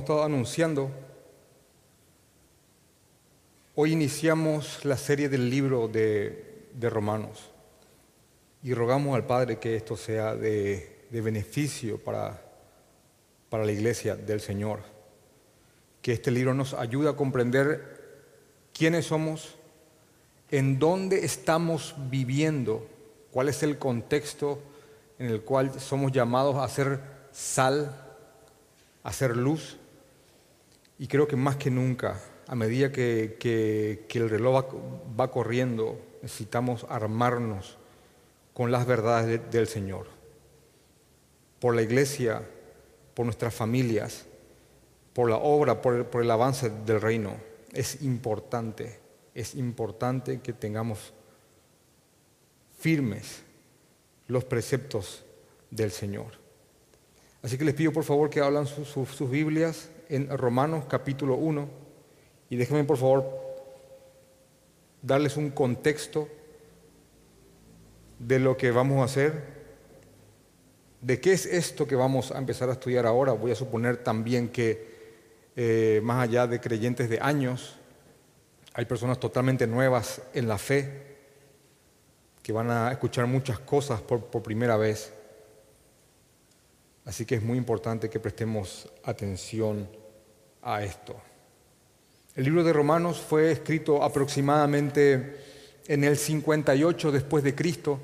hemos estado anunciando, hoy iniciamos la serie del libro de, Romanos y rogamos al Padre que esto sea de, beneficio para, para la iglesia del Señor, que este libro nos ayude a comprender quiénes somos, en dónde estamos viviendo, cuál es el contexto en el cual somos llamados a ser sal hacer luz. Y creo que más que nunca, a medida que, el reloj va, corriendo, necesitamos armarnos con las verdades del Señor. Por la iglesia, por nuestras familias, por la obra, por el, avance del reino. Es importante, es importante que tengamos firmes los preceptos del Señor. Así que les pido por favor que hablan sus Biblias en Romanos capítulo 1 y déjenme por favor darles un contexto de lo que vamos a hacer, de qué es esto que vamos a empezar a estudiar ahora. Voy a suponer también que eh, más allá de creyentes de años, hay personas totalmente nuevas en la fe que van a escuchar muchas cosas por primera vez. Así que es muy importante que prestemos atención a esto. El libro de Romanos fue escrito aproximadamente en el 58 después de Cristo,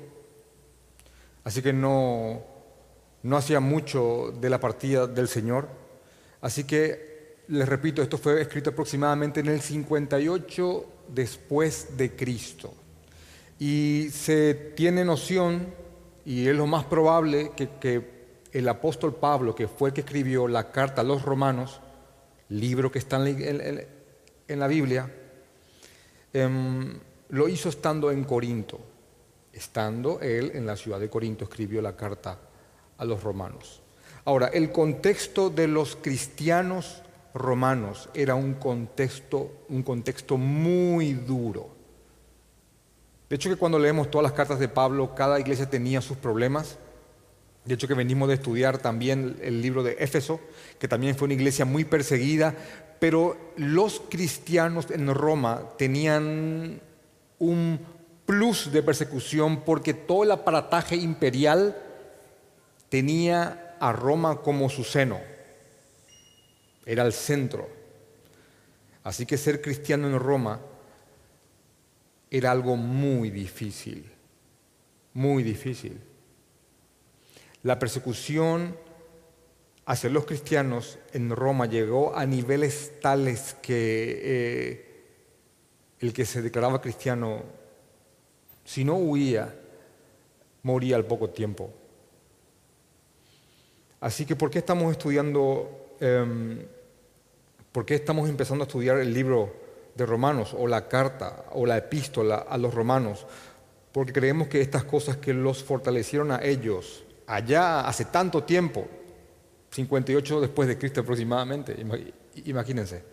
así que no, no hacía mucho de la partida del Señor. Así que les repito, esto fue escrito aproximadamente en el 58 después de Cristo. Y se tiene noción, y es lo más probable, que, que el apóstol Pablo, que fue el que escribió la carta a los romanos, libro que está en la, Biblia, em, lo hizo estando en Corinto. Estando él en la ciudad de Corinto, escribió la carta a los romanos. Ahora, el contexto de los cristianos romanos era un contexto, un contexto muy duro. De hecho, que cuando leemos todas las cartas de Pablo, cada iglesia tenía sus problemas, de hecho que venimos de estudiar también el libro de Éfeso, que también fue una iglesia muy perseguida, pero los cristianos en Roma tenían un plus de persecución porque todo el aparataje imperial tenía a Roma como su seno, era el centro. Así que ser cristiano en Roma era algo muy difícil, muy difícil. La persecución hacia los cristianos en Roma llegó a niveles tales que eh, el que se declaraba cristiano, si no huía, moría al poco tiempo. Así que, ¿por qué estamos estudiando, em, por qué estamos empezando a estudiar el libro de Romanos o la carta o la epístola a los romanos? Porque creemos que estas cosas que los fortalecieron a ellos, allá hace tanto tiempo, 58 después de Cristo aproximadamente, imagínense.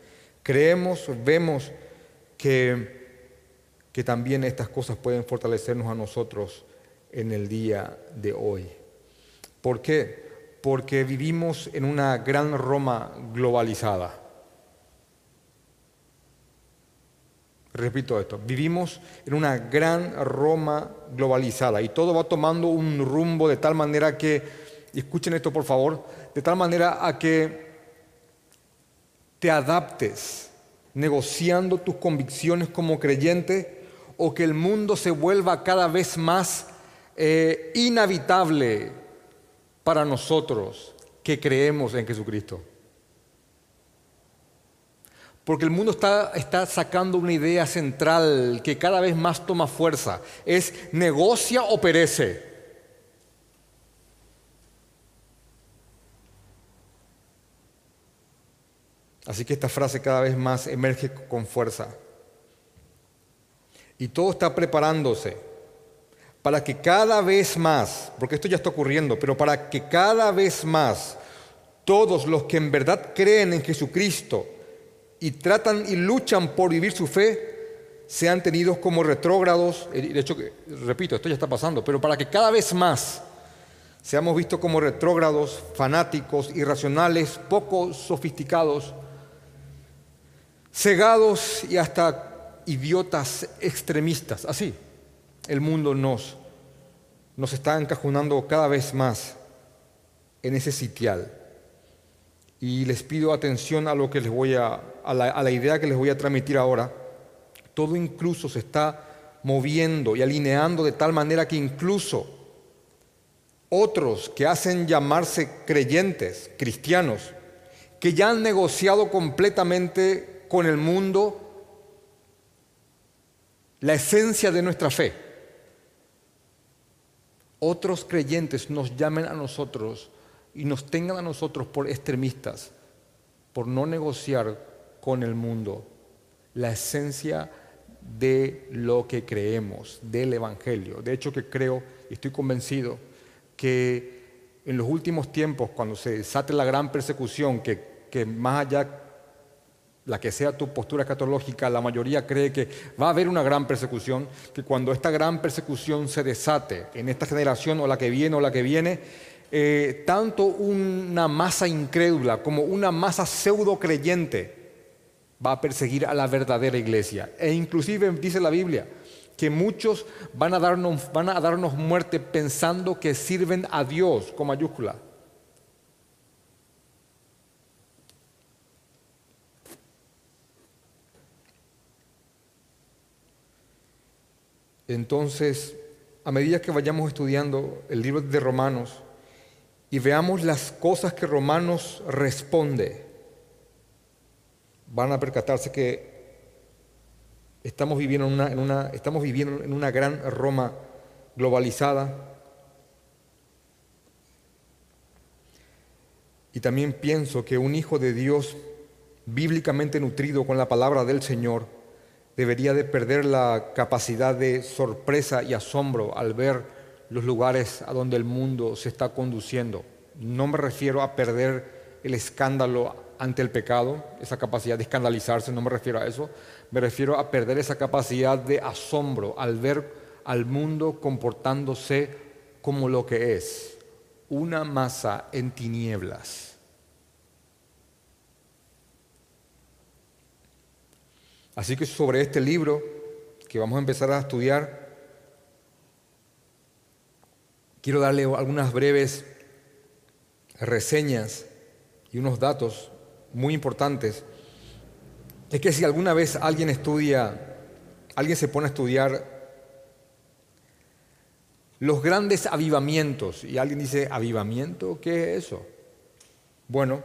Creemos, vemos que, que también estas cosas pueden fortalecernos a nosotros en el día de hoy. ¿Por qué? Porque vivimos en una gran Roma globalizada. Repito esto, vivimos en una gran Roma globalizada y todo va tomando un rumbo de tal manera que, escuchen esto por favor, de tal manera a que te adaptes negociando tus convicciones como creyente o que el mundo se vuelva cada vez más eh, inhabitable para nosotros que creemos en Jesucristo. Porque el mundo está, está, sacando una idea central que cada vez más toma fuerza. Es negocia o perece. Así que esta frase cada vez más emerge con fuerza. Y todo está preparándose para que cada vez más, porque esto ya está ocurriendo, pero para que cada vez más todos los que en verdad creen en Jesucristo, y tratan y luchan por vivir su fe sean tenidos como retrógrados. Eh, de hecho, repito, esto ya está pasando, pero para que cada vez más seamos vistos como retrógrados, fanáticos, irracionales, poco sofisticados, cegados y hasta idiotas extremistas. Así, el mundo nos, nos está encajonando cada vez más en ese sitial. Y les pido atención a lo que les voy a, a la, idea que les voy a transmitir ahora. Todo incluso se está moviendo y alineando de tal manera que incluso otros que hacen llamarse creyentes, cristianos, que ya han negociado completamente con el mundo la esencia de nuestra fe. Otros creyentes nos llamen a nosotros y nos tengan a nosotros por extremistas, por no negociar con el mundo la esencia de lo que creemos, del Evangelio. De hecho que creo y estoy convencido que en los últimos tiempos, cuando se desate la gran persecución, que, que más allá la que sea tu postura escatológica, la mayoría cree que va a haber una gran persecución, que cuando esta gran persecución se desate en esta generación o la que viene o la que viene, eh, tanto una masa incrédula como una masa pseudo creyente va a perseguir a la verdadera iglesia. E inclusive dice la Biblia que muchos van a darnos, van a darnos muerte pensando que sirven a Dios con mayúscula. Entonces, a medida que vayamos estudiando el libro de Romanos y veamos las cosas que Romanos responde, van a percatarse que estamos viviendo en una, en una, estamos viviendo en una gran Roma globalizada. Y también pienso que un hijo de Dios bíblicamente nutrido con la palabra del Señor debería de perder la capacidad de sorpresa y asombro al ver los lugares a donde el mundo se está conduciendo. No me refiero a perder el escándalo ante el pecado, esa capacidad de escandalizarse, no me refiero a eso, me refiero a perder esa capacidad de asombro al ver al mundo comportándose como lo que es, una masa en tinieblas. Así que sobre este libro que vamos a empezar a estudiar, quiero darle algunas breves reseñas y unos datos muy importantes. Es que si alguna vez alguien estudia, alguien se pone a estudiar los grandes avivamientos, y alguien dice, ¿avivamiento? ¿Qué es eso? Bueno,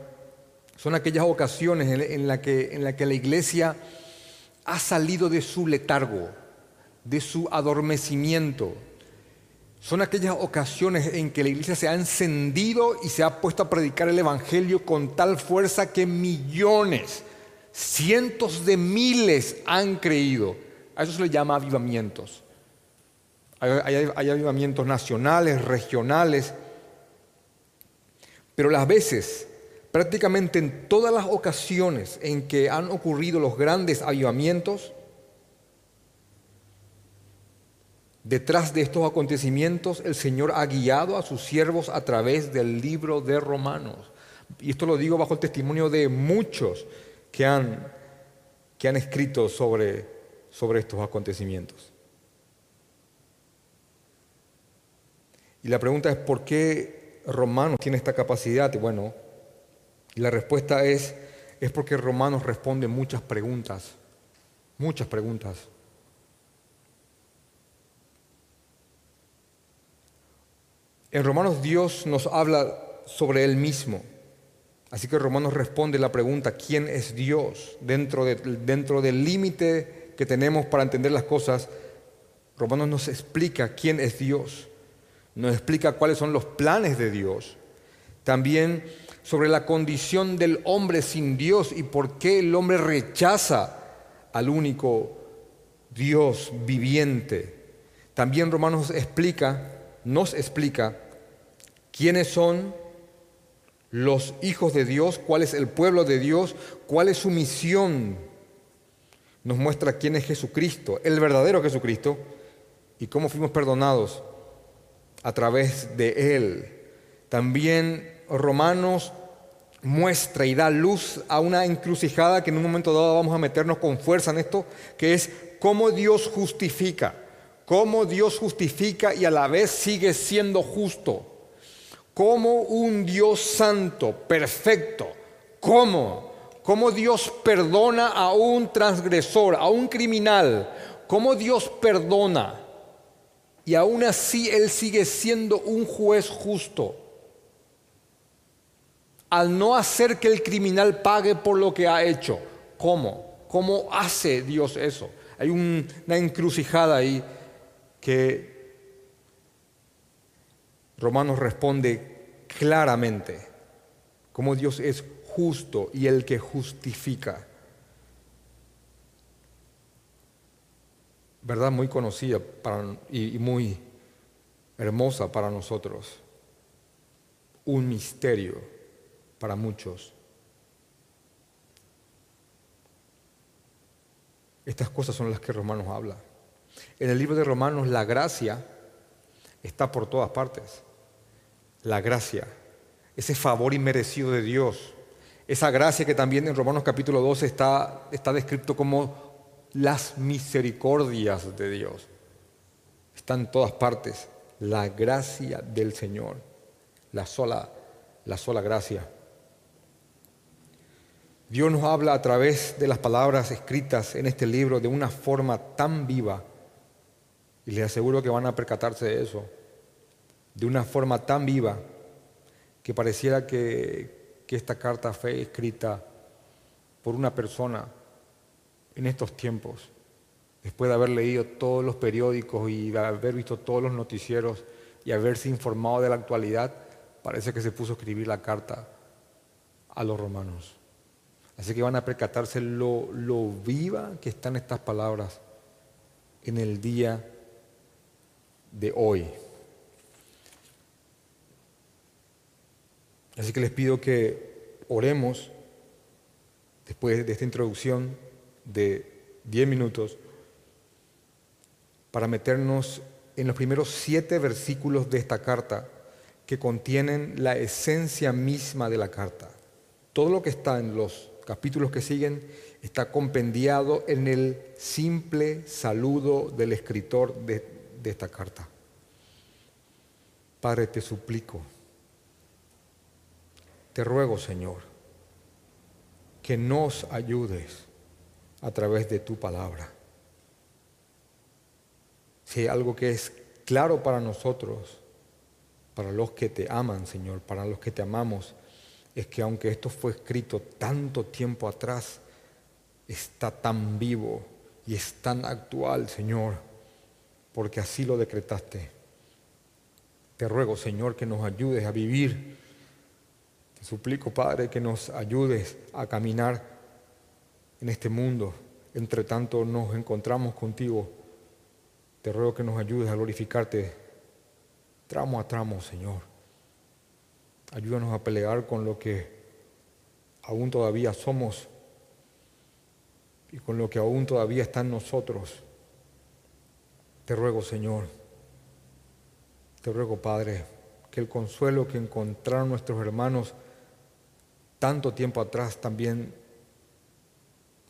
son aquellas ocasiones en, las que, la que la iglesia ha salido de su letargo, de su adormecimiento. Son aquellas ocasiones en que la iglesia se ha encendido y se ha puesto a predicar el Evangelio con tal fuerza que millones, cientos de miles han creído. A eso se le llama avivamientos. Hay, avivamientos nacionales, regionales, pero las veces prácticamente en todas las ocasiones en que han ocurrido los grandes avivamientos, detrás de estos acontecimientos el Señor ha guiado a sus siervos a través del libro de Romanos. Y esto lo digo bajo el testimonio de muchos que han, que han escrito sobre, sobre estos acontecimientos. Y la pregunta es, ¿por qué Romanos tiene esta capacidad? Bueno, la respuesta es, es porque Romanos responde muchas preguntas, muchas preguntas. En Romanos Dios nos habla sobre Él mismo. Así que Romanos responde la pregunta, ¿quién es Dios? Dentro, de, dentro del límite que tenemos para entender las cosas, Romanos nos explica quién es Dios, nos explica cuáles son los planes de Dios. También sobre la condición del hombre sin Dios y por qué el hombre rechaza al único Dios viviente. También Romanos explica, nos explica quiénes son los hijos de Dios, cuál es el pueblo de Dios, cuál es su misión. Nos muestra quién es Jesucristo, el verdadero Jesucristo, y cómo fuimos perdonados a través de Él También Romanos muestra y da luz a una encrucijada que en un momento dado vamos a meternos con fuerza en esto, que es cómo Dios justifica, cómo Dios justifica y a la vez sigue siendo justo, cómo un Dios santo, perfecto, cómo, cómo Dios perdona a un transgresor, a un criminal, cómo Dios perdona y aún así Él sigue siendo un juez justo al no hacer que el criminal pague por lo que ha hecho. ¿Cómo? ¿Cómo hace Dios eso? Hay una encrucijada ahí que Romanos responde claramente, cómo Dios es justo y el que justifica. Verdad muy conocida y muy hermosa para nosotros. Un misterio para muchos. Estas cosas son las que Romanos habla. En el libro de Romanos la gracia está por todas partes. La gracia, ese favor inmerecido de Dios, esa gracia que también en Romanos capítulo 12 está, está descrito como las misericordias de Dios. Está en todas partes. La gracia del Señor, la sola, la sola gracia. Dios nos habla a través de las palabras escritas en este libro de una forma tan viva, y les aseguro que van a percatarse de eso, de una forma tan viva que pareciera que, que esta carta fue escrita por una persona en estos tiempos, después de haber leído todos los periódicos y de haber visto todos los noticieros y haberse informado de la actualidad, parece que se puso a escribir la carta a los romanos. Así que van a percatarse lo, lo viva que están estas palabras en el día de hoy. Así que les pido que oremos después de esta introducción de 10 minutos para meternos en los primeros siete versículos de esta carta que contienen la esencia misma de la carta. Todo lo que está en los capítulos que siguen, está compendiado en el simple saludo del escritor de, de esta carta. Padre, te suplico, te ruego, Señor, que nos ayudes a través de tu palabra. Si algo que es claro para nosotros, para los que te aman, Señor, para los que te amamos, es que aunque esto fue escrito tanto tiempo atrás, está tan vivo y es tan actual, Señor, porque así lo decretaste. Te ruego, Señor, que nos ayudes a vivir. Te suplico, Padre, que nos ayudes a caminar en este mundo. Entre tanto nos encontramos contigo. Te ruego que nos ayudes a glorificarte tramo a tramo, Señor. Ayúdanos a pelear con lo que aún todavía somos y con lo que aún todavía está en nosotros. Te ruego, Señor, te ruego, Padre, que el consuelo que encontraron nuestros hermanos tanto tiempo atrás también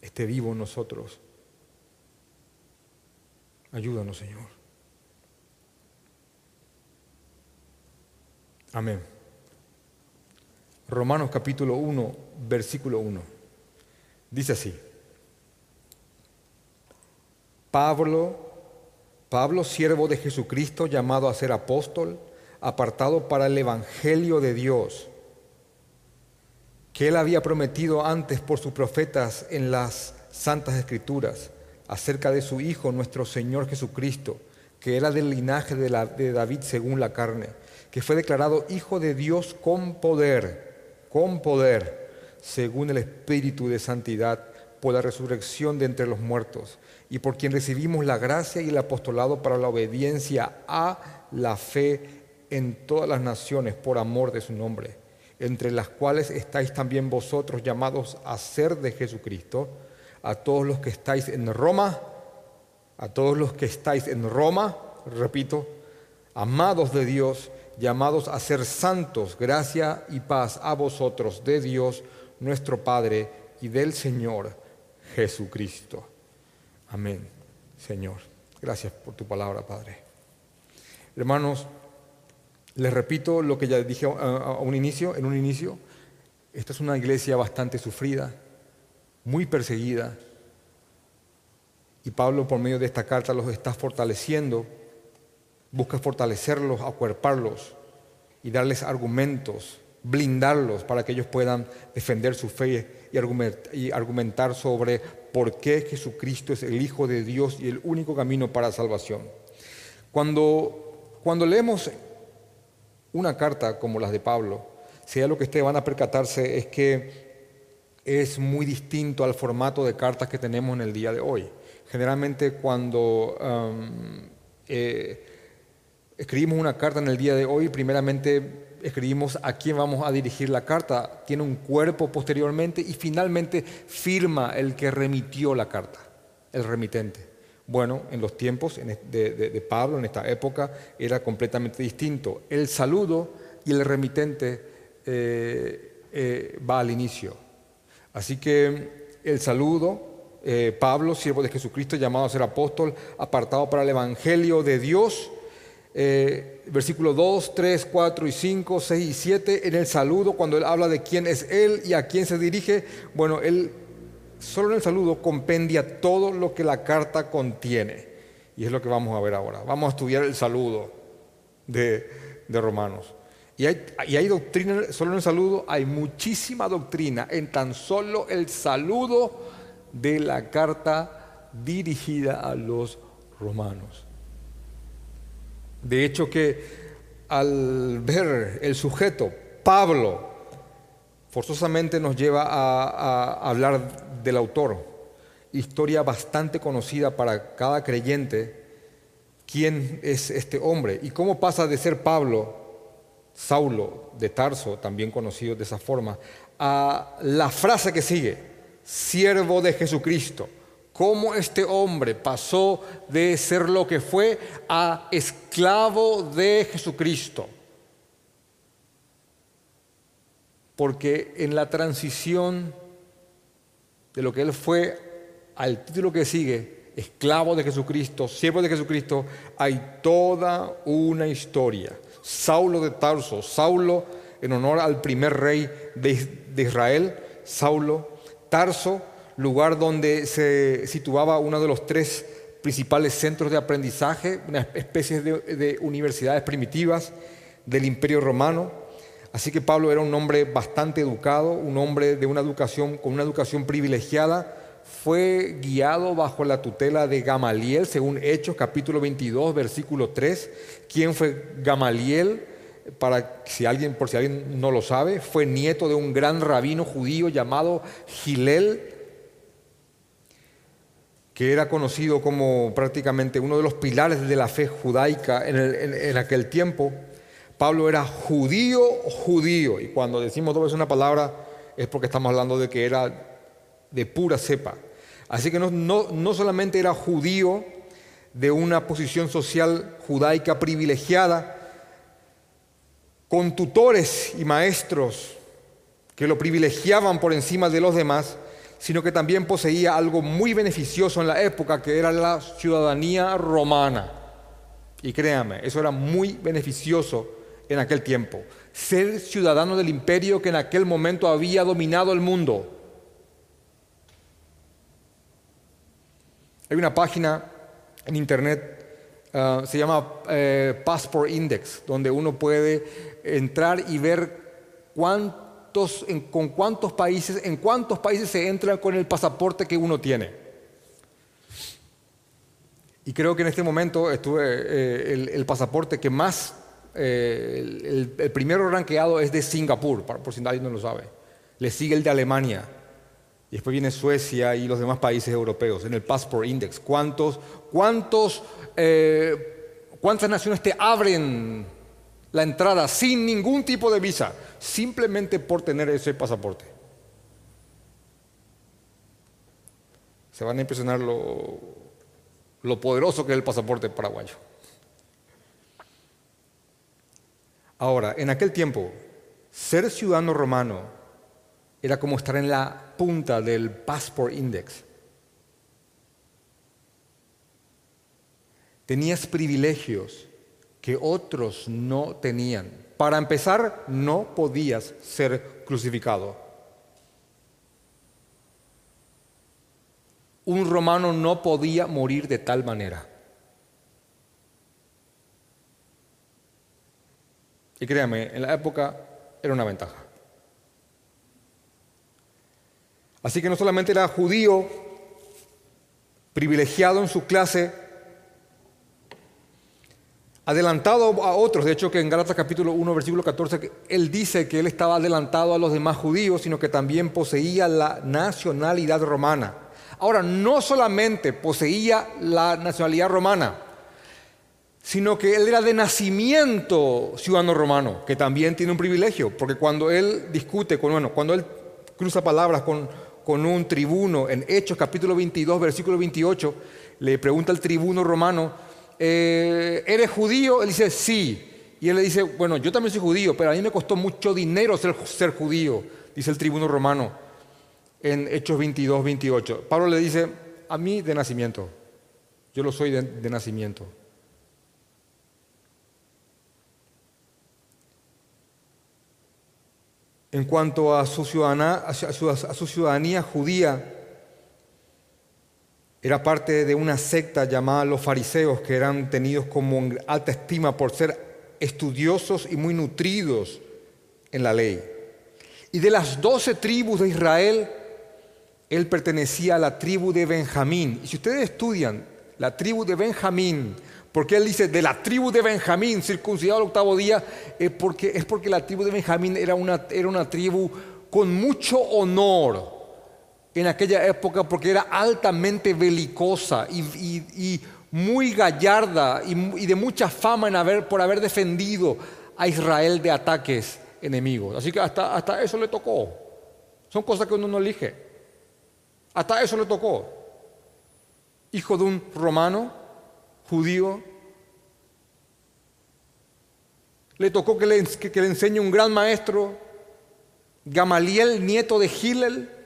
esté vivo en nosotros. Ayúdanos, Señor. Amén. Romanos capítulo 1, versículo 1. Dice así. Pablo, Pablo, siervo de Jesucristo, llamado a ser apóstol, apartado para el Evangelio de Dios, que él había prometido antes por sus profetas en las santas escrituras, acerca de su Hijo, nuestro Señor Jesucristo, que era del linaje de, David según la carne, que fue declarado Hijo de Dios con poder con poder, según el Espíritu de Santidad, por la resurrección de entre los muertos, y por quien recibimos la gracia y el apostolado para la obediencia a la fe en todas las naciones por amor de su nombre, entre las cuales estáis también vosotros llamados a ser de Jesucristo, a todos los que estáis en Roma, a todos los que estáis en Roma, repito, amados de Dios, llamados a ser santos, gracia y paz a vosotros de Dios nuestro Padre y del Señor Jesucristo. Amén, Señor. Gracias por tu palabra, Padre. Hermanos, les repito lo que ya dije a un inicio, en un inicio. Esta es una iglesia bastante sufrida, muy perseguida. Y Pablo, por medio de esta carta, los está fortaleciendo. Busca fortalecerlos, acuerparlos y darles argumentos, blindarlos para que ellos puedan defender su fe y argumentar sobre por qué Jesucristo es el Hijo de Dios y el único camino para salvación. Cuando, cuando leemos una carta como las de Pablo, sea lo que ustedes van a percatarse es que es muy distinto al formato de cartas que tenemos en el día de hoy. Generalmente cuando um, eh, escribimos una carta en el día de hoy, primeramente escribimos a quién vamos a dirigir la carta, tiene un cuerpo posteriormente y finalmente firma el que remitió la carta, el remitente. Bueno, en los tiempos de, Pablo, en esta época, era completamente distinto. El saludo y el remitente eh, eh, va al inicio. Así que el saludo, eh, Pablo, siervo de Jesucristo, llamado a ser apóstol, apartado para el Evangelio de Dios, versículo 2, 3, 4 y 5, 6 y 7, en el saludo, cuando él habla de quién es él y a quién se dirige, bueno, él solo en el saludo compendia todo lo que la carta contiene. Y es lo que vamos a ver ahora. Vamos a estudiar el saludo de, Romanos. Y hay, y hay, doctrina, solo en el saludo, hay muchísima doctrina en tan solo el saludo de la carta dirigida a los romanos. De hecho que al ver el sujeto, Pablo, forzosamente nos lleva a, hablar del autor. Historia bastante conocida para cada creyente. ¿Quién es este hombre? ¿Y cómo pasa de ser Pablo, Saulo de Tarso, también conocido de esa forma, a la frase que sigue, siervo de Jesucristo? ¿Cómo este hombre pasó de ser lo que fue a esclavo de Jesucristo? porque en la transición de lo que él fue al título que sigue, esclavo de Jesucristo, siervo de Jesucristo, hay toda una historia. Saulo de Tarso, Saulo en honor al primer rey de, Israel, Saulo, Tarso, lugar donde se situaba uno de los tres principales centros de aprendizaje, una especie de universidades primitivas del imperio romano. Así que Pablo era un hombre bastante educado, un hombre de una educación con una educación privilegiada. Fue guiado bajo la tutela de Gamaliel, según Hechos capítulo 22, versículo 3. ¿Quién fue Gamaliel? Para si alguien, por si alguien no lo sabe, fue nieto de un gran rabino judío llamado Gilel, que era conocido como prácticamente uno de los pilares de la fe judaica en aquel tiempo. Pablo era judío, judío. Y cuando decimos dos veces una palabra es porque estamos hablando de que era de pura cepa. Así que no, no, solamente era judío de una posición social judaica privilegiada, con tutores y maestros que lo privilegiaban por encima de los demás, sino que también poseía algo muy beneficioso en la época, que era la ciudadanía romana. Y créanme, eso era muy beneficioso en aquel tiempo, ser ciudadano del imperio que en aquel momento había dominado el mundo. Hay una página en internet, ah, se llama eh, Passport Index, donde uno puede entrar y ver cuántos, con cuántos países, en cuántos países se entra con el pasaporte que uno tiene. Y creo que en este momento estuve, eh, el, el pasaporte que más eh, el, primero ranqueado es de Singapur, por, si nadie no lo sabe. Le sigue el de Alemania. Y después viene Suecia y los demás países europeos en el Passport Index. ¿Cuántos, cuántos, eh, ¿Cuántas naciones te abren la entrada sin ningún tipo de visa? Simplemente por tener ese pasaporte. Se van a impresionar lo, lo poderoso que es el pasaporte paraguayo. Ahora, en aquel tiempo, ser ciudadano romano era como estar en la punta del Passport Index. Tenías privilegios que otros no tenían. Para empezar, no podías ser crucificado. Un romano no podía morir de tal manera. Y créanme, en la época era una ventaja. Así que no solamente era judío, privilegiado en su clase, adelantado a otros, de hecho que en Gálatas capítulo 1, versículo 14, él dice que él estaba adelantado a los demás judíos, sino que también poseía la nacionalidad romana. Ahora, no solamente poseía la nacionalidad romana, sino que él era de nacimiento ciudadano romano, que también tiene un privilegio, porque cuando él discute, con, bueno, cuando él cruza palabras con, con un tribuno en Hechos capítulo 22, versículo 28, le pregunta al tribuno romano, eh, ¿eres judío? Él dice, sí. Y él le dice, bueno, yo también soy judío, pero a mí me costó mucho dinero ser, ser judío, dice el tribuno romano en Hechos 22, 28. Pablo le dice, a mí de nacimiento, yo lo soy de nacimiento. en cuanto a su, ciudadanía, judía, era parte de una secta llamada los fariseos, que eran tenidos como en alta estima por ser estudiosos y muy nutridos en la ley. Y de las doce tribus de Israel, él pertenecía a la tribu de Benjamín. Y si ustedes estudian la tribu de Benjamín, porque él dice, de la tribu de Benjamín, circuncidado al octavo día, es porque, es porque la tribu de Benjamín era una, era una tribu con mucho honor en aquella época, porque era altamente belicosa y, muy gallarda y, de mucha fama por haber defendido a Israel de ataques enemigos. Así que hasta, eso le tocó. Son cosas que uno no elige. Hasta eso le tocó. Hijo de un romano, judío. Le tocó que le, que, le enseñe un gran maestro, Gamaliel, nieto de Gilel.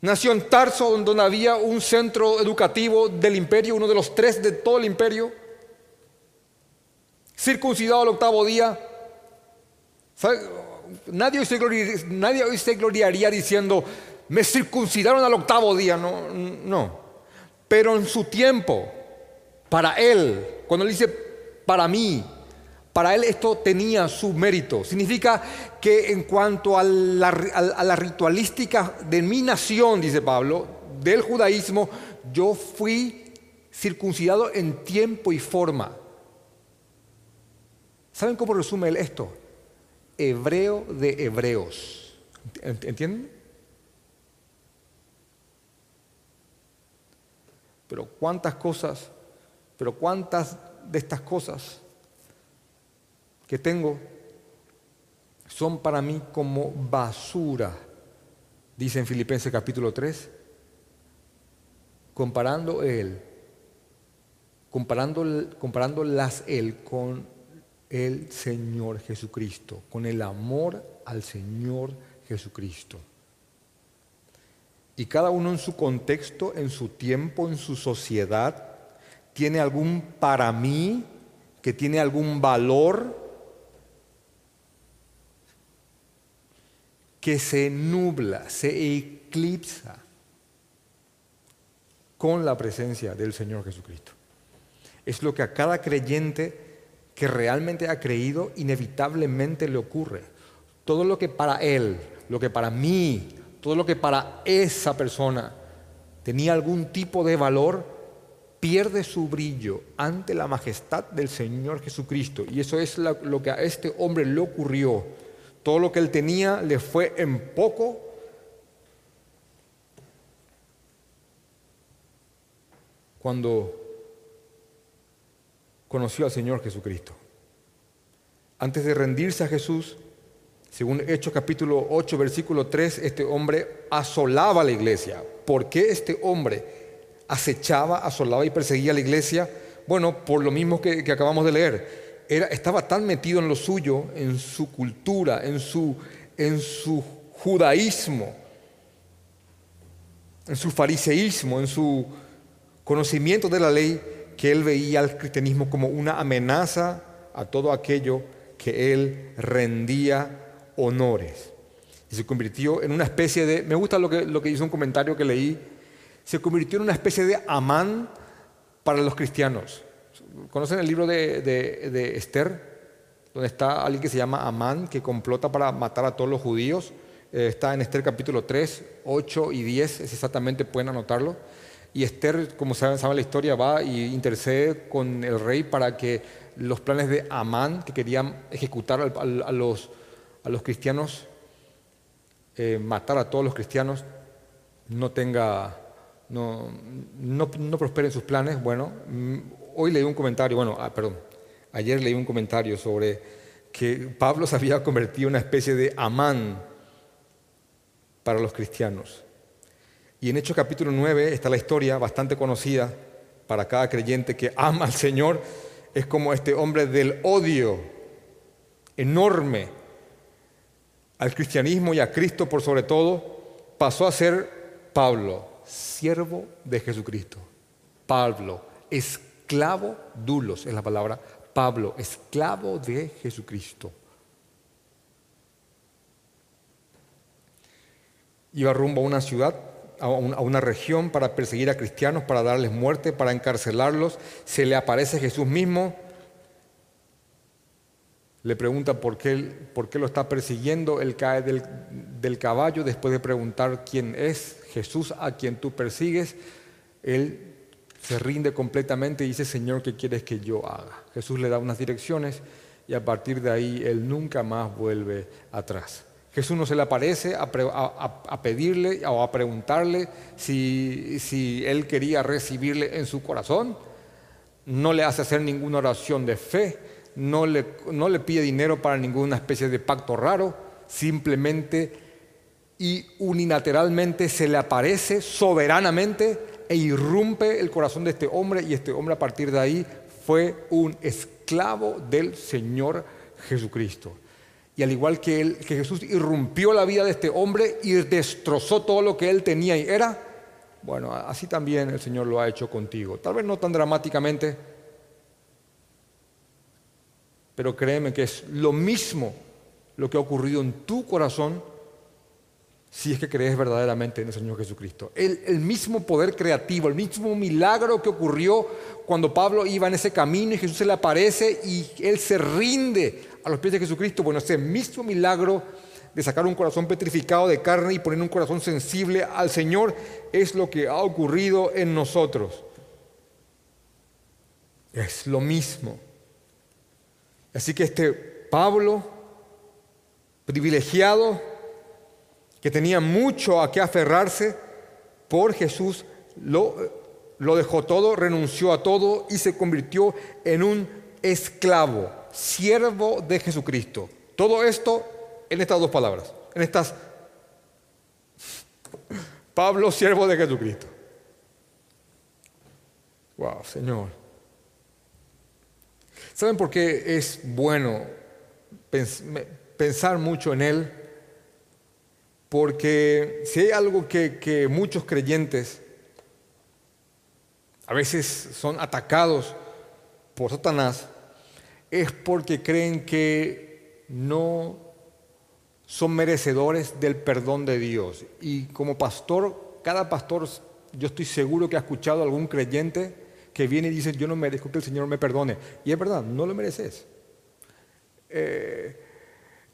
Nació en Tarso, donde había un centro educativo del imperio, uno de los tres de todo el imperio. Circuncidado al octavo día. Nadie hoy, se nadie gloriaría diciendo, me circuncidaron al octavo día. No, no. Pero en su tiempo, para él, cuando él dice para mí, para él esto tenía su mérito. Significa que en cuanto a la, ritualística de mi nación, dice Pablo, del judaísmo, yo fui circuncidado en tiempo y forma. ¿Saben cómo resume él esto? Hebreo de hebreos. ¿Entienden? Pero cuántas cosas, pero cuántas de estas cosas que tengo son para mí como basura, dice en Filipenses capítulo 3, comparando él, comparando, comparándolas él con el Señor Jesucristo, con el amor al Señor Jesucristo. Y cada uno en su contexto, en su tiempo, en su sociedad, tiene algún para mí, que tiene algún valor, que se nubla, se eclipsa con la presencia del Señor Jesucristo. Es lo que a cada creyente que realmente ha creído inevitablemente le ocurre. Todo lo que para él, lo que para mí, todo lo que para esa persona tenía algún tipo de valor, pierde su brillo ante la majestad del Señor Jesucristo. Y eso es lo que a este hombre le ocurrió. Todo lo que él tenía le fue en poco. Cuando conoció al Señor Jesucristo. Antes de rendirse a Jesús, según Hechos capítulo 8, versículo 3, este hombre asolaba la iglesia. ¿Por qué este hombre acechaba, asolaba y perseguía a la iglesia? Bueno, por lo mismo que, acabamos de leer. Estaba tan metido en lo suyo, en su cultura, en su, en su judaísmo, en su fariseísmo, en su conocimiento de la ley, que él veía al cristianismo como una amenaza a todo aquello que él rendía honores. Y se convirtió en una especie de, me gusta lo que, lo que hizo un comentario que leí, se convirtió en una especie de amán para los cristianos. ¿Conocen el libro de, Esther? Donde está alguien que se llama Amán, que complota para matar a todos los judíos. Eh, está en Esther capítulo 3, 8 y 10, es exactamente, pueden anotarlo. Y Esther, como saben, saben la historia, va y intercede con el rey para que los planes de Amán, que querían ejecutar a, los, cristianos, eh, matar a todos los cristianos, no tenga, no, no, no prosperen sus planes. Bueno, hoy leí un comentario, bueno, ah, perdón, ayer leí un comentario sobre que Pablo se había convertido en una especie de Amán para los cristianos. Y en Hechos capítulo 9 está la historia bastante conocida para cada creyente que ama al Señor. Es como este hombre del odio enorme al cristianismo y a Cristo por sobre todo, pasó a ser Pablo, siervo de Jesucristo. Pablo, esclavo, dulos es la palabra, Pablo, esclavo de Jesucristo. Iba rumbo a una ciudad a una región para perseguir a cristianos, para darles muerte, para encarcelarlos. Se le aparece Jesús mismo. Le pregunta por qué, por qué lo está persiguiendo. Él cae del, del caballo después de preguntar quién es Jesús a quien tú persigues. Él se rinde completamente y dice, Señor, ¿qué quieres que yo haga? Jesús le da unas direcciones y a partir de ahí él nunca más vuelve atrás. Jesús no se le aparece a, pedirle o a preguntarle si, él quería recibirle en su corazón. No le hace hacer ninguna oración de fe, no le, no le pide dinero para ninguna especie de pacto raro, simplemente y unilateralmente se le aparece soberanamente e irrumpe el corazón de este hombre y este hombre a partir de ahí fue un esclavo del Señor Jesucristo. Y al igual que, él, que Jesús irrumpió la vida de este hombre y destrozó todo lo que él tenía y era, bueno, así también el Señor lo ha hecho contigo. Tal vez no tan dramáticamente, pero créeme que es lo mismo lo que ha ocurrido en tu corazón si es que crees verdaderamente en el Señor Jesucristo. El, mismo poder creativo, el mismo milagro que ocurrió cuando Pablo iba en ese camino y Jesús se le aparece y él se rinde a los pies de Jesucristo, bueno, ese mismo milagro de sacar un corazón petrificado de carne y poner un corazón sensible al Señor es lo que ha ocurrido en nosotros. Es lo mismo. Así que este Pablo, privilegiado, que tenía mucho a qué aferrarse, por Jesús lo, dejó todo, renunció a todo y se convirtió en un esclavo siervo de Jesucristo. Todo esto en estas dos palabras, en estas... Pablo, siervo de Jesucristo. Wow, Señor. ¿Saben por qué es bueno pensar mucho en Él? Porque si hay algo que, que muchos creyentes a veces son atacados por Satanás, es porque creen que no son merecedores del perdón de Dios. Y como pastor, cada pastor, yo estoy seguro que ha escuchado a algún creyente que viene y dice, yo no merezco que el Señor me perdone. Y es verdad, no lo mereces. Eh,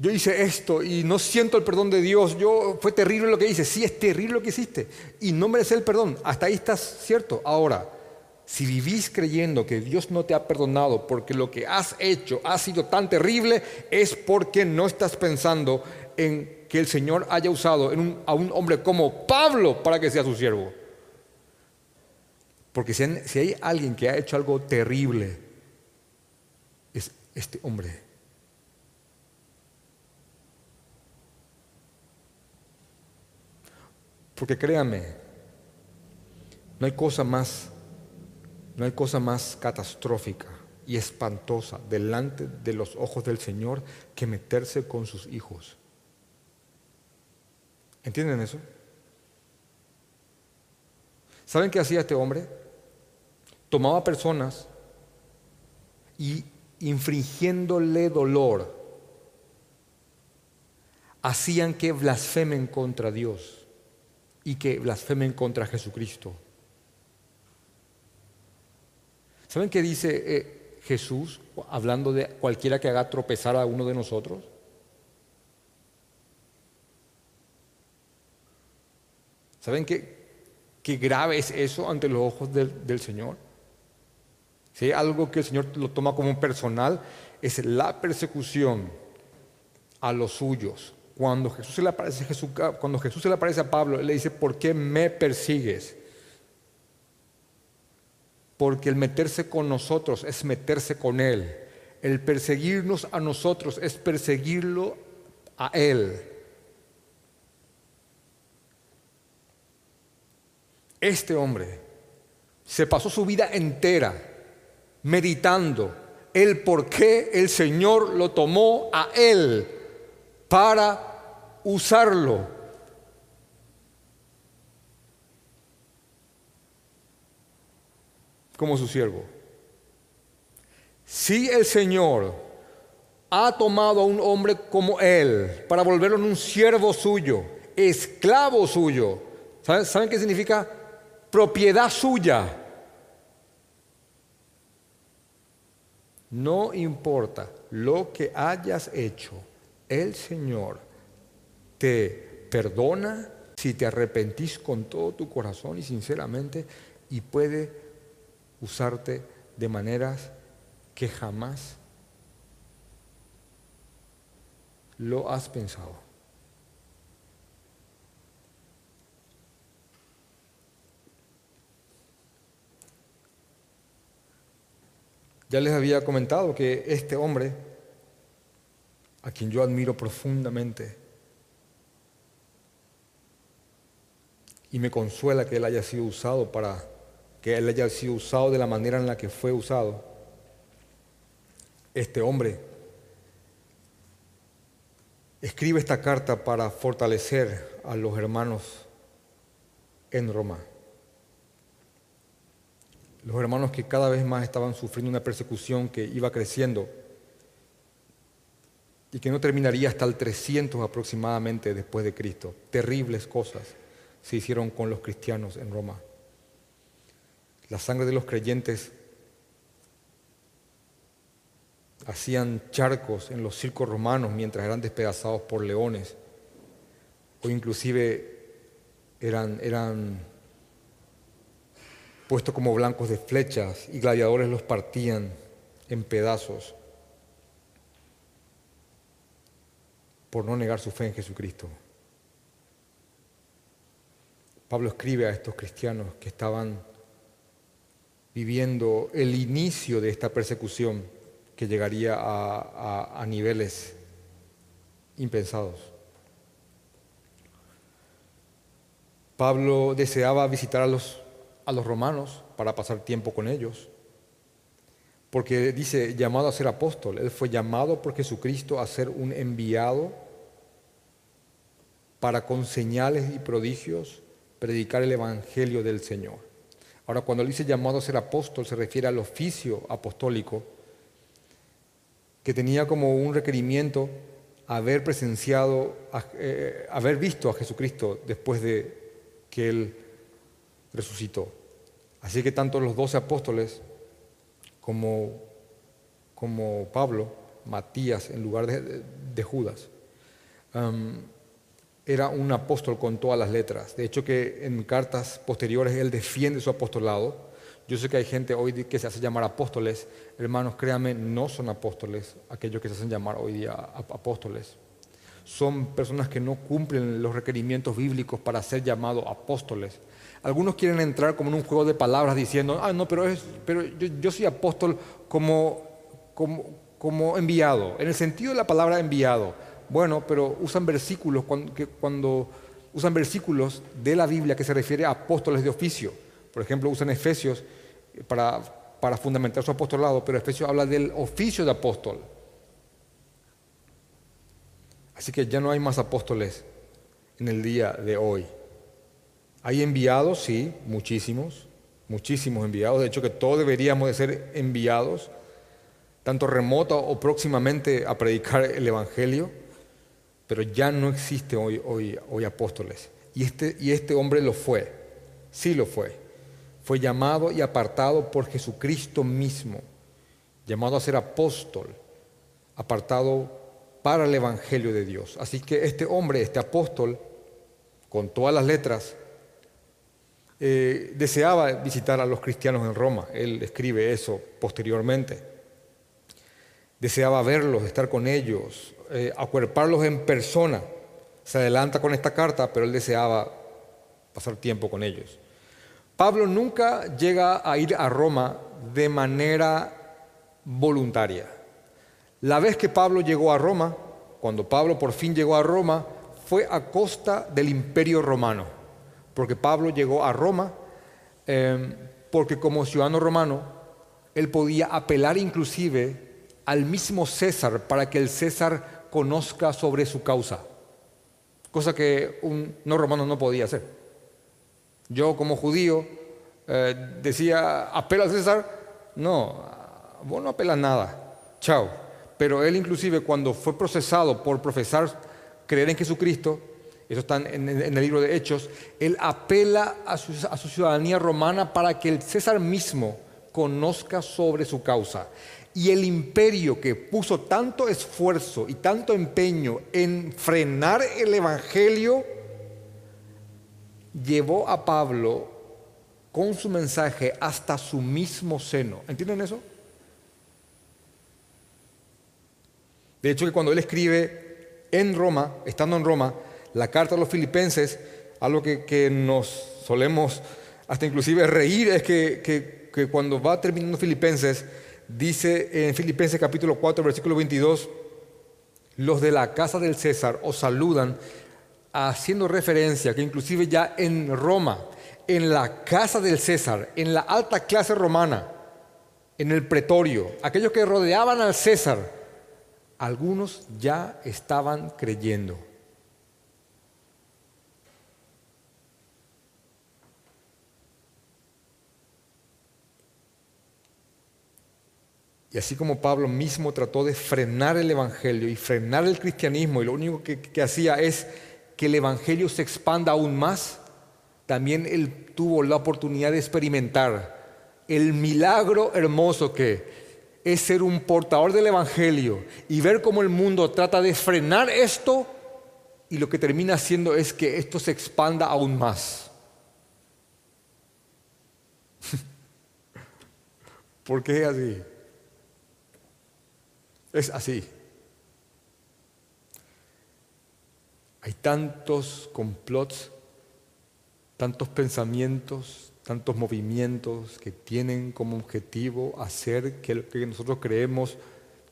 yo hice esto y no siento el perdón de Dios. Yo fue terrible lo que hice. Sí, es terrible lo que hiciste. Y no mereces el perdón. Hasta ahí estás cierto. Ahora, si vivís creyendo que Dios no te ha perdonado porque lo que has hecho ha sido tan terrible, es porque no estás pensando en que el Señor haya usado a un hombre como Pablo para que sea su siervo. Porque si, si hay alguien que ha hecho algo terrible, es este hombre. Porque créame, no hay cosa más no hay cosa más catastrófica y espantosa delante de los ojos del Señor que meterse con sus hijos. ¿Entienden eso? ¿Saben qué hacía este hombre? Tomaba personas y infringiéndole dolor, hacían que blasfemen contra Dios y que blasfemen contra Jesucristo. ¿Saben qué dice eh, Jesús hablando de cualquiera que haga tropezar a uno de nosotros? ¿Saben qué, qué grave es eso ante los ojos del, del Señor? Si hay algo que el Señor lo toma como personal, es la persecución a los suyos. Cuando Jesús se le aparece, a Pablo, él le dice, ¿por qué me persigues? Porque el meterse con nosotros es meterse con Él. El perseguirnos a nosotros es perseguirlo a Él. Este hombre se pasó su vida entera meditando el por qué el Señor lo tomó a Él para usarlo. como su siervo. Si el Señor ha tomado a un hombre como él para volverlo en un siervo suyo, esclavo suyo, ¿saben, ¿saben qué significa? Propiedad suya. No importa lo que hayas hecho, el Señor te perdona si te arrepentís con todo tu corazón y sinceramente y puede usarte de maneras que jamás lo has pensado. Ya les había comentado que este hombre a quien yo admiro profundamente. Y me consuela que Él haya sido usado para, que Él haya sido usado de la manera en la que fue usado. Este hombre escribe esta carta para fortalecer a los hermanos en Roma. Los hermanos que cada vez más estaban sufriendo una persecución que iba creciendo y que no terminaría hasta el 300 aproximadamente después de Cristo. Terribles cosas se hicieron con los cristianos en Roma. La sangre de los creyentes hacían charcos en los circos romanos mientras eran despedazados por leones o inclusive eran, eran puestos como blancos de flechas y gladiadores los partían en pedazos. Por no negar su fe en Jesucristo. Pablo escribe a estos cristianos que estaban viviendo el inicio de esta persecución que llegaría a, niveles impensados. Pablo deseaba visitar a los, a los romanos para pasar tiempo con ellos, porque dice, llamado a ser apóstol, él fue llamado por Jesucristo a ser un enviado para con señales y prodigios predicar el Evangelio del Señor. Ahora, cuando él dice llamado a ser apóstol, se refiere al oficio apostólico, que tenía como un requerimiento haber presenciado, eh, haber visto a Jesucristo después de que él resucitó. Así que tanto los doce apóstoles como, como Pablo, Matías en lugar de, Judas, era un apóstol con todas las letras. De hecho que en cartas posteriores él defiende su apostolado. Yo sé que hay gente hoy que se hace llamar apóstoles. Hermanos, créanme, no son apóstoles aquellos que se hacen llamar hoy día apóstoles. Son personas que no cumplen los requerimientos bíblicos para ser llamados apóstoles. Algunos quieren entrar como en un juego de palabras diciendo, ah, no, pero, es, pero yo, soy apóstol como, como, como enviado, en el sentido de la palabra enviado bueno, pero usan versículos cuando, usan versículos de la Biblia que se refiere a apóstoles de oficio. Por ejemplo, usan Efesios para, fundamentar su apostolado, pero Efesios habla del oficio de apóstol. Así que ya no hay más apóstoles en el día de hoy. Hay enviados, sí, muchísimos, muchísimos enviados. De hecho, que todos deberíamos de ser enviados, tanto remoto o próximamente a predicar el Evangelio, pero ya no existe hoy, hoy, hoy apóstoles. Y este, y este hombre lo fue, sí lo fue. Fue llamado y apartado por Jesucristo mismo, llamado a ser apóstol, apartado para el Evangelio de Dios. Así que este hombre, este apóstol, con todas las letras, eh, deseaba visitar a los cristianos en Roma. Él escribe eso posteriormente. Deseaba verlos, estar con ellos, eh, acuerparlos en persona. Se adelanta con esta carta, pero él deseaba pasar tiempo con ellos. Pablo nunca llega a ir a Roma de manera voluntaria. La vez que Pablo llegó a Roma, cuando Pablo por fin llegó a Roma, fue a costa del imperio romano porque Pablo llegó a Roma, em, porque como ciudadano romano, él podía apelar inclusive al mismo César para que el César conozca sobre su causa, cosa que un no romano no podía hacer. Yo como judío eh, decía, apela al César, no, vos no apelas nada, chao. Pero él inclusive cuando fue procesado por profesar creer en Jesucristo, eso está en, el libro de Hechos, él apela a a su ciudadanía romana para que el César mismo conozca sobre su causa. Y el imperio que puso tanto esfuerzo y tanto empeño en frenar el Evangelio, llevó a Pablo con su mensaje hasta su mismo seno. ¿Entienden eso? De hecho, que cuando él escribe en Roma, estando en Roma, la carta a los filipenses, algo que, nos solemos hasta inclusive reír, es que, cuando va terminando Filipenses, dice en Filipenses capítulo 4, versículo 22, los de la casa del César os saludan, haciendo referencia que inclusive ya en Roma, en la casa del César, en la alta clase romana, en el pretorio, aquellos que rodeaban al César, algunos ya estaban creyendo. Y así como Pablo mismo trató de frenar el Evangelio y frenar el cristianismo, y lo único que, hacía es que el Evangelio se expanda aún más, también él tuvo la oportunidad de experimentar el milagro hermoso que es ser un portador del Evangelio y ver cómo el mundo trata de frenar esto y lo que termina haciendo es que esto se expanda aún más. ¿Por qué así? Es así. Hay tantos complots, tantos pensamientos, tantos movimientos que tienen como objetivo hacer que lo que nosotros creemos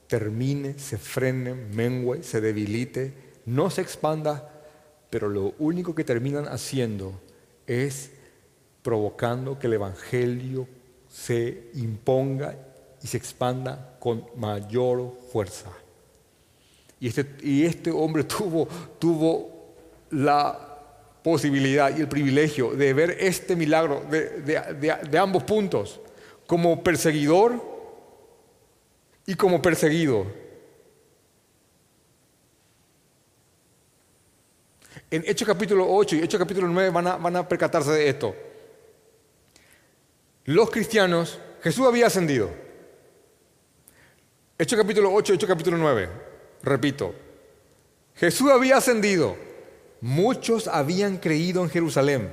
termine, se frene, mengue, se debilite, no se expanda, pero lo único que terminan haciendo es provocando que el Evangelio se imponga y se expanda con mayor fuerza. Y este, y este hombre tuvo, tuvo la posibilidad y el privilegio de ver este milagro de, ambos puntos, como perseguidor y como perseguido. En Hechos capítulo 8 y Hechos capítulo 9 van a, van a percatarse de esto. Los cristianos, Jesús había ascendido. Hecho capítulo 8, Hecho capítulo 9. Repito, Jesús había ascendido, muchos habían creído en Jerusalén.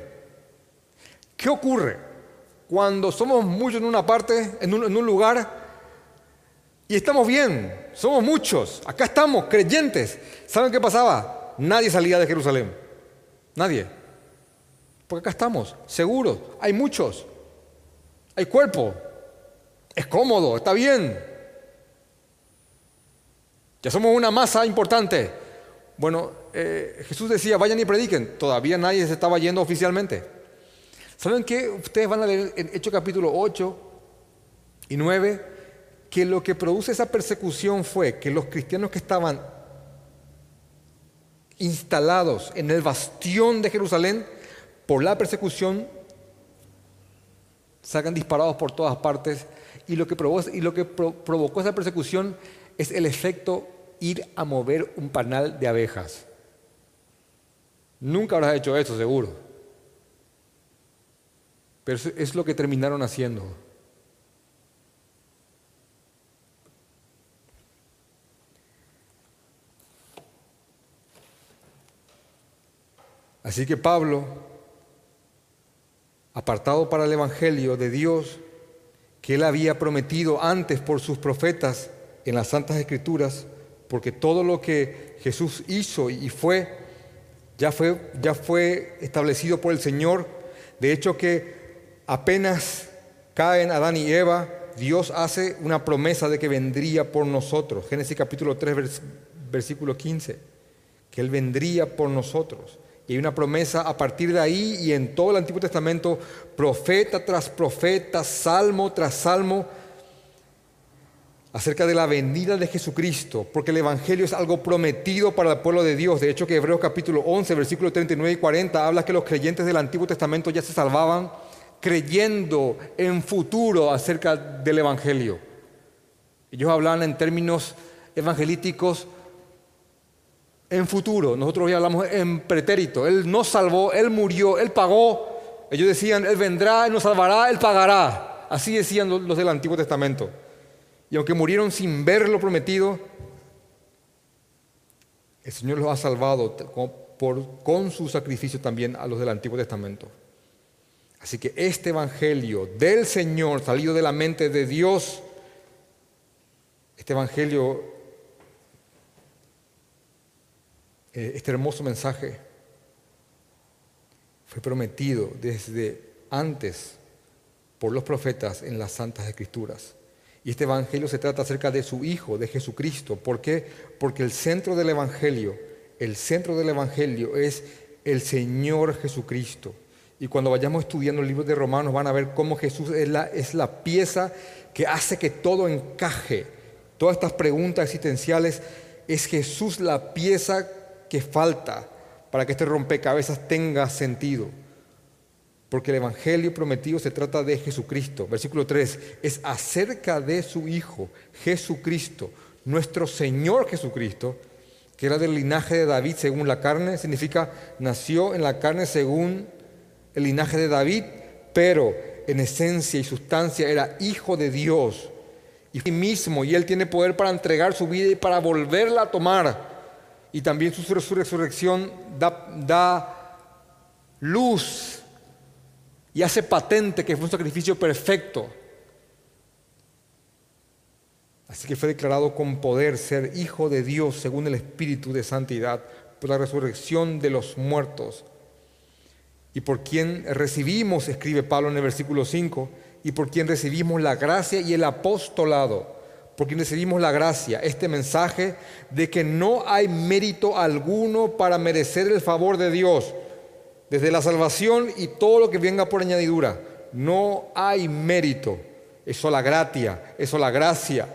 ¿Qué ocurre cuando somos muchos en una parte, en un lugar, y estamos bien, somos muchos, acá estamos, creyentes? ¿Saben qué pasaba? Nadie salía de Jerusalén, nadie. Porque acá estamos, seguros, hay muchos, hay cuerpo, es cómodo, está bien, ya somos una masa importante. Bueno, eh, Jesús decía, vayan y prediquen. Todavía nadie se estaba yendo oficialmente. ¿Saben qué? Ustedes van a leer en Hechos capítulo 8 Y nueve, que lo que produce esa persecución fue que los cristianos que estaban instalados en el bastión de Jerusalén, por la persecución, sacan disparados por todas partes y lo que provocó, y lo que provocó esa persecución es el efecto ir a mover un panal de abejas. Nunca habrás hecho eso, seguro. Pero es lo que terminaron haciendo. Así que Pablo, apartado para el Evangelio de Dios, que él había prometido antes por sus profetas en las Santas Escrituras, porque todo lo que Jesús hizo y fue, ya fue, ya fue establecido por el Señor. De hecho que apenas caen Adán y Eva, Dios hace una promesa de que vendría por nosotros. Génesis capítulo 3, versículo 15, que Él vendría por nosotros. Y hay una promesa a partir de ahí y en todo el Antiguo Testamento, profeta tras profeta, salmo tras salmo, acerca de la venida de Jesucristo, porque el Evangelio es algo prometido para el pueblo de Dios. De hecho, que Hebreos capítulo 11, versículos 39 y 40 habla que los creyentes del Antiguo Testamento ya se salvaban creyendo en futuro acerca del Evangelio. Ellos hablaban en términos evangelísticos en futuro. Nosotros ya hablamos en pretérito. Él nos salvó, Él murió, Él pagó. Ellos decían, Él vendrá, Él nos salvará, Él pagará. Así decían los del Antiguo Testamento. Y aunque murieron sin ver lo prometido, el Señor los ha salvado con su sacrificio también a los del Antiguo Testamento. Así que este Evangelio del Señor, salido de la mente de Dios, este Evangelio Eh, este hermoso mensaje fue prometido desde antes por los profetas en las Santas Escrituras. Y este Evangelio se trata acerca de su Hijo, de Jesucristo. ¿Por qué? Porque el centro del Evangelio, el centro del Evangelio es el Señor Jesucristo. Y cuando vayamos estudiando el libro de Romanos van a ver cómo Jesús es la, es la pieza que hace que todo encaje. Todas estas preguntas existenciales, es Jesús la pieza que falta para que este rompecabezas tenga sentido. Porque el Evangelio prometido se trata de Jesucristo. Versículo 3 es acerca de su Hijo, Jesucristo, nuestro Señor Jesucristo, que era del linaje de David según la carne, significa nació en la carne según el linaje de David, pero en esencia y sustancia era hijo de Dios y mismo, y él tiene poder para entregar su vida y para volverla a tomar y también su resurrección da, da luz y hace patente que fue un sacrificio perfecto. Así que fue declarado con poder ser hijo de Dios según el Espíritu de Santidad por la resurrección de los muertos. Y por quien recibimos, escribe Pablo en el versículo 5, y por quien recibimos la gracia y el apostolado porque recibimos la gracia, este mensaje de que no hay mérito alguno para merecer el favor de Dios, desde la salvación y todo lo que venga por añadidura. No hay mérito, es la gracia, es la gracia,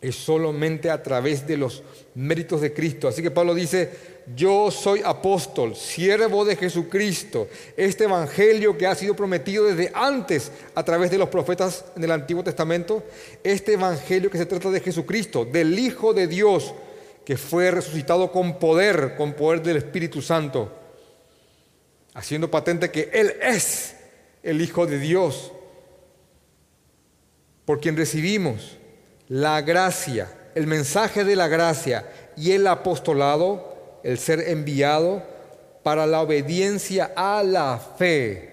es solamente a través de los méritos de Cristo. Así que Pablo dice, yo soy apóstol, siervo de Jesucristo. Este evangelio que ha sido prometido desde antes a través de los profetas en el Antiguo Testamento, este evangelio que se trata de Jesucristo, del Hijo de Dios, que fue resucitado con poder, con poder del Espíritu Santo, haciendo patente que Él es el Hijo de Dios, por quien recibimos la gracia, el mensaje de la gracia y el apostolado el ser enviado para la obediencia a la fe,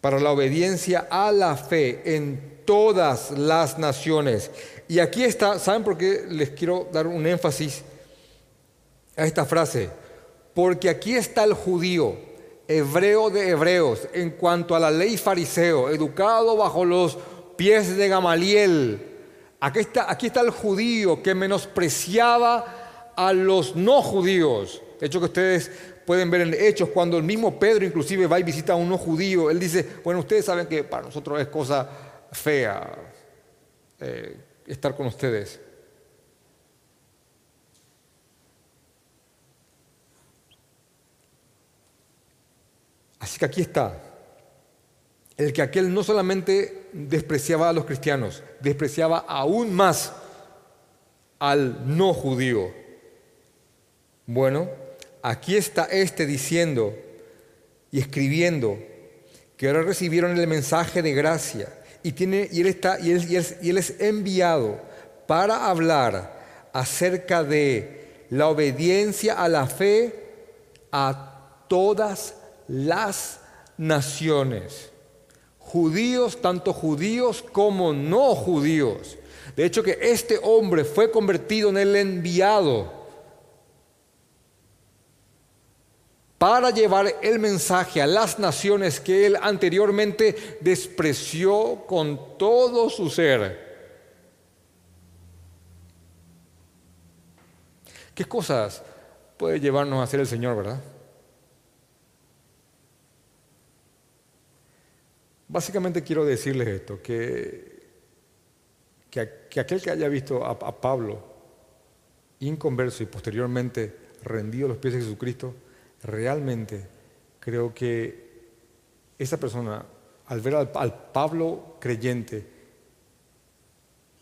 para la obediencia a la fe en todas las naciones. Y aquí está, ¿saben por qué les quiero dar un énfasis a esta frase? Porque aquí está el judío, hebreo de hebreos, en cuanto a la ley fariseo, educado bajo los pies de Gamaliel. Aquí está, aquí está el judío que menospreciaba a los no judíos. De hecho que ustedes pueden ver en Hechos cuando el mismo Pedro inclusive va y visita a un no judío. Él dice, bueno, ustedes saben que para nosotros es cosa fea eh, estar con ustedes. Así que aquí está. El que aquel no solamente despreciaba a los cristianos, despreciaba aún más al no judío. Bueno, aquí está este diciendo y escribiendo que ahora recibieron el mensaje de gracia y, tiene, y, él, está, y, él, y él es enviado para hablar acerca de la obediencia a la fe a todas las naciones, judíos, tanto judíos como no judíos. De hecho que este hombre fue convertido en el enviado para llevar el mensaje a las naciones que él anteriormente despreció con todo su ser. ¿Qué cosas puede llevarnos a hacer el Señor, verdad? Básicamente quiero decirles esto, que, que, aquel que haya visto a, Pablo inconverso y posteriormente rendido a los pies de Jesucristo, realmente creo que esa persona, al ver al Pablo creyente,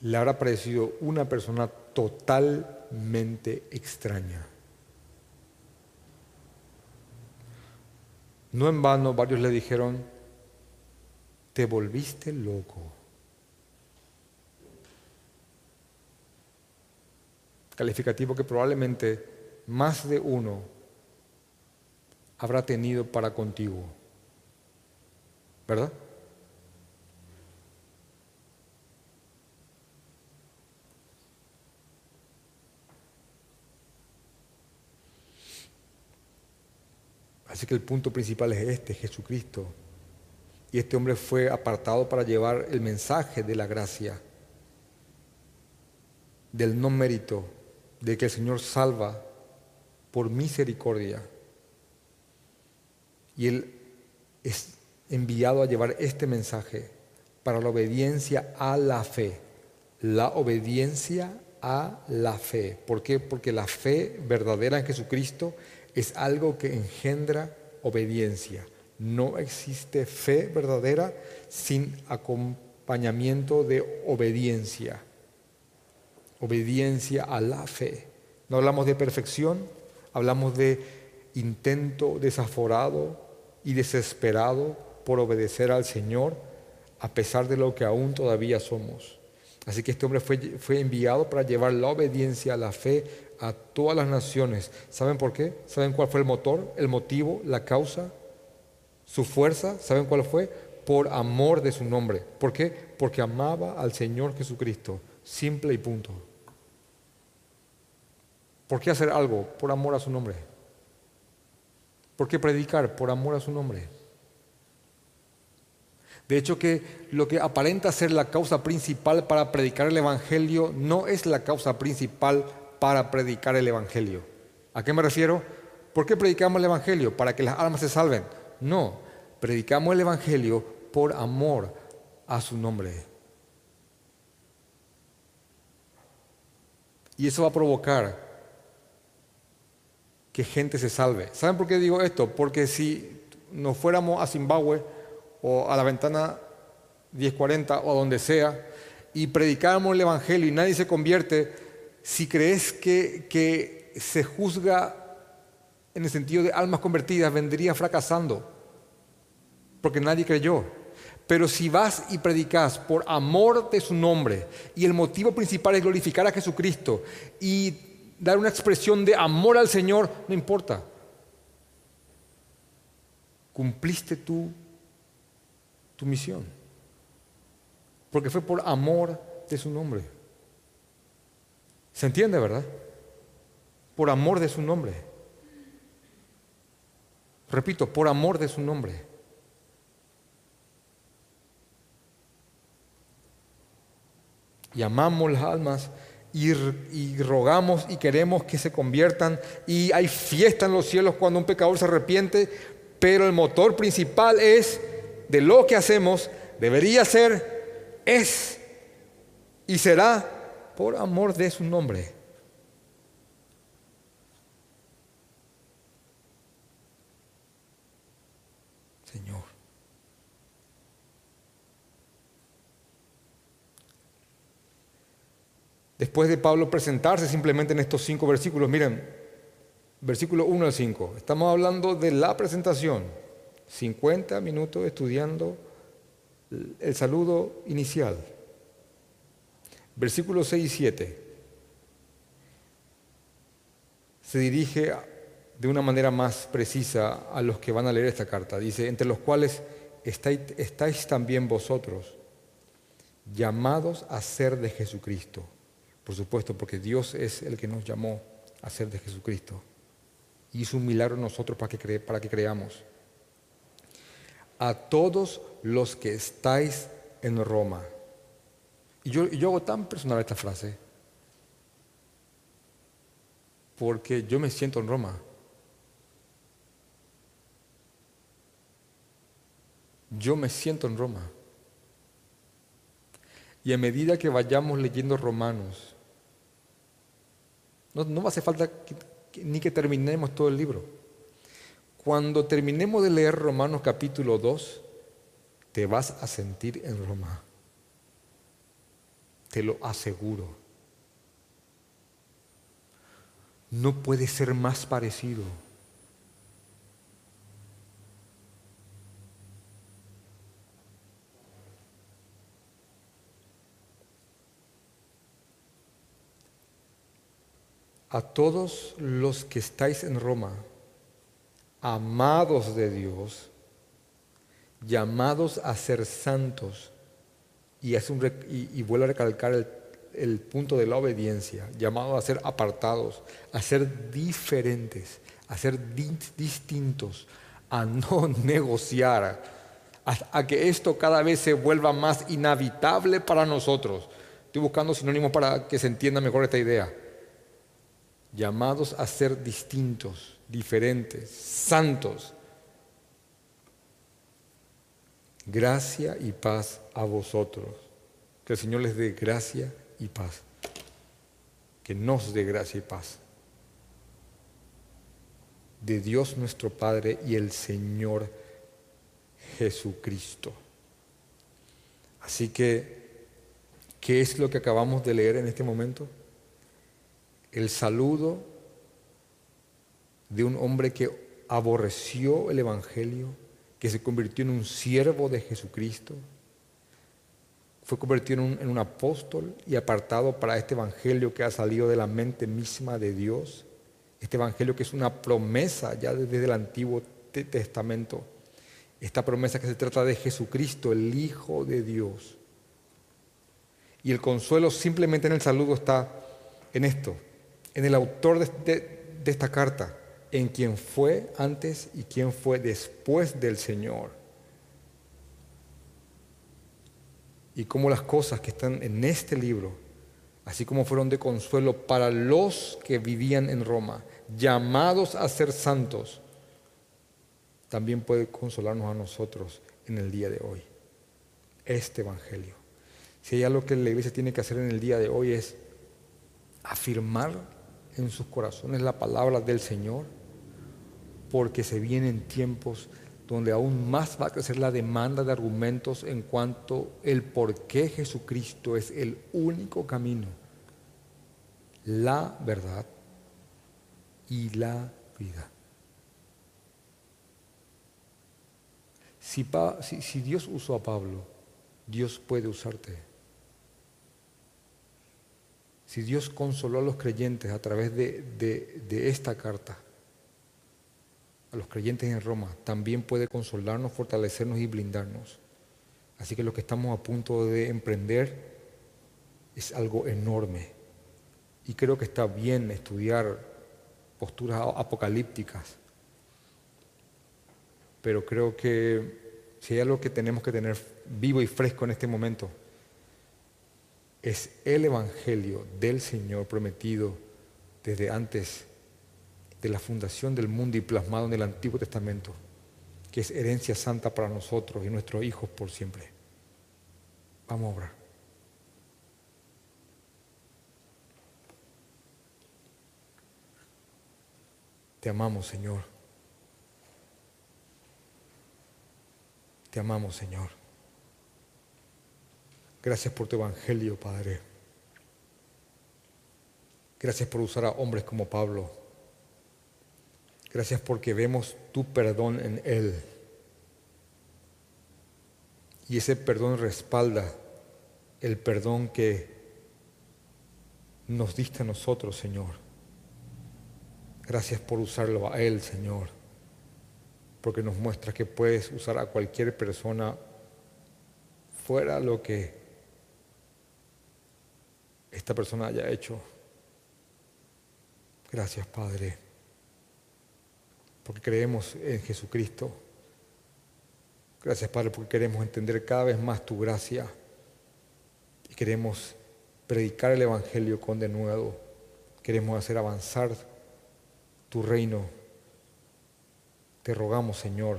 le habrá parecido una persona totalmente extraña. No en vano varios le dijeron, te volviste loco. Calificativo que probablemente más de uno habrá tenido para contigo. ¿Verdad? Así que el punto principal es este, Jesucristo y este hombre fue apartado para llevar el mensaje de la gracia, del no mérito, de que el Señor salva por misericordia. Y él es enviado a llevar este mensaje para la obediencia a la fe. La obediencia a la fe. ¿Por qué? Porque la fe verdadera en Jesucristo es algo que engendra obediencia. No existe fe verdadera sin acompañamiento de obediencia. Obediencia a la fe. No hablamos de perfección, hablamos de intento desaforado y desesperado por obedecer al Señor a pesar de lo que aún todavía somos. Así que este hombre fue, fue, enviado para llevar la obediencia a la fe a todas las naciones. ¿Saben por qué? ¿Saben cuál fue el motor, el motivo, la causa? Su fuerza, ¿saben cuál fue? Por amor de su nombre. ¿Por qué? Porque amaba al Señor Jesucristo. Simple y punto. ¿Por qué hacer algo? Por amor a su nombre. ¿Por qué predicar? Por amor a su nombre. De hecho que lo que aparenta ser la causa principal para predicar el Evangelio no es la causa principal para predicar el Evangelio. ¿A qué me refiero? ¿Por qué predicamos el Evangelio? Para que las almas se salven. No, predicamos el Evangelio por amor a su nombre. Y eso va a provocar que gente se salve. ¿Saben por qué digo esto? Porque si nos fuéramos a Zimbabue o a la ventana 1040 o a donde sea y predicáramos el Evangelio y nadie se convierte, si crees que, que se juzga en el sentido de almas convertidas, vendría fracasando porque nadie creyó. Pero si vas y predicas por amor de su nombre y el motivo principal es glorificar a Jesucristo y dar una expresión de amor al Señor, no importa. Cumpliste tu, tu misión. Porque fue por amor de su nombre. ¿Se entiende, verdad? Por amor de su nombre. Repito, por amor de su nombre. Y amamos las almas y, rogamos y queremos que se conviertan y hay fiesta en los cielos cuando un pecador se arrepiente, pero el motor principal es de lo que hacemos debería ser es y será por amor de su nombre. Señor. Después de Pablo presentarse simplemente en estos cinco versículos, miren, versículo 1 al 5, estamos hablando de la presentación, 50 minutos estudiando el saludo inicial. Versículos 6 y 7 se dirige de una manera más precisa a los que van a leer esta carta. Dice, entre los cuales estáis, estáis también vosotros, llamados a ser de Jesucristo. Por supuesto, porque Dios es el que nos llamó a ser de Jesucristo. Hizo un milagro en nosotros para que, creamos. A todos los que estáis en Roma. Y yo hago tan personal esta frase, porque yo me siento en Roma. Yo me siento en Roma. Y a medida que vayamos leyendo Romanos, no, no hace falta ni que terminemos todo el libro. Cuando terminemos de leer Romanos capítulo 2, te vas a sentir en Roma. Te lo aseguro. No puede ser más parecido. A todos los que estáis en Roma, amados de Dios, llamados a ser santos, y, vuelvo a recalcar el, punto de la obediencia, llamados a ser apartados, a ser diferentes, a ser distintos, a no negociar, a que esto cada vez se vuelva más inhabitable para nosotros. Estoy buscando sinónimos para que se entienda mejor esta idea llamados a ser distintos, diferentes, santos. Gracia y paz a vosotros. Que el Señor les dé gracia y paz. Que nos dé gracia y paz. De Dios nuestro Padre y el Señor Jesucristo. Así que, ¿qué es lo que acabamos de leer en este momento? El saludo de un hombre que aborreció el Evangelio, que se convirtió en un siervo de Jesucristo, fue convertido en un, apóstol y apartado para este Evangelio que ha salido de la mente misma de Dios, este Evangelio que es una promesa ya desde el Antiguo Testamento, esta promesa que se trata de Jesucristo, el Hijo de Dios. Y el consuelo simplemente en el saludo está en esto, en el autor de, esta carta, en quien fue antes y quien fue después del Señor. Y cómo las cosas que están en este libro, así como fueron de consuelo para los que vivían en Roma, llamados a ser santos, también puede consolarnos a nosotros en el día de hoy. Este Evangelio. Si hay algo que la iglesia tiene que hacer en el día de hoy es afirmar en sus corazones la palabra del Señor, porque se vienen tiempos donde aún más va a crecer la demanda de argumentos en cuanto el por qué Jesucristo es el único camino, la verdad y la vida. Si, si Dios usó a Pablo, Dios puede usarte. Si Dios consoló a los creyentes a través de, esta carta, a los creyentes en Roma, también puede consolarnos, fortalecernos y blindarnos. Así que lo que estamos a punto de emprender es algo enorme. Y creo que está bien estudiar posturas apocalípticas. Pero creo que si hay algo que tenemos que tener vivo y fresco en este momento, es el Evangelio del Señor prometido desde antes de la fundación del mundo y plasmado en el Antiguo Testamento, que es herencia santa para nosotros y nuestros hijos por siempre. Vamos a obrar. Te amamos, Señor. Te amamos, Señor. Gracias por tu evangelio, Padre. Gracias por usar a hombres como Pablo. Gracias porque vemos tu perdón en Él. Y ese perdón respalda el perdón que nos diste a nosotros, Señor. Gracias por usarlo a Él, Señor, porque nos muestra que puedes usar a cualquier persona fuera lo que esta persona haya hecho. Gracias, Padre, porque creemos en Jesucristo. Gracias, Padre, porque queremos entender cada vez más tu gracia y queremos predicar el Evangelio con denuedo. Queremos hacer avanzar tu reino. Te rogamos, Señor,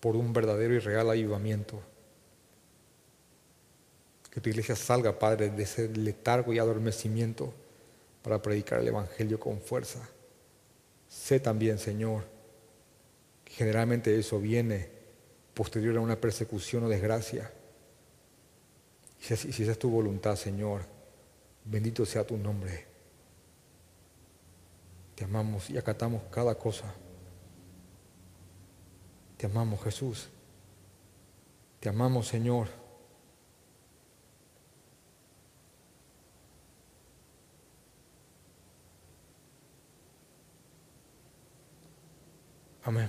por un verdadero y real avivamiento. Que tu iglesia salga, Padre, de ese letargo y adormecimiento para predicar el Evangelio con fuerza. Sé también, Señor, que generalmente eso viene posterior a una persecución o desgracia. Y si, esa es tu voluntad, Señor, bendito sea tu nombre. Te amamos y acatamos cada cosa. Te amamos, Jesús. Te amamos, Señor. Amen.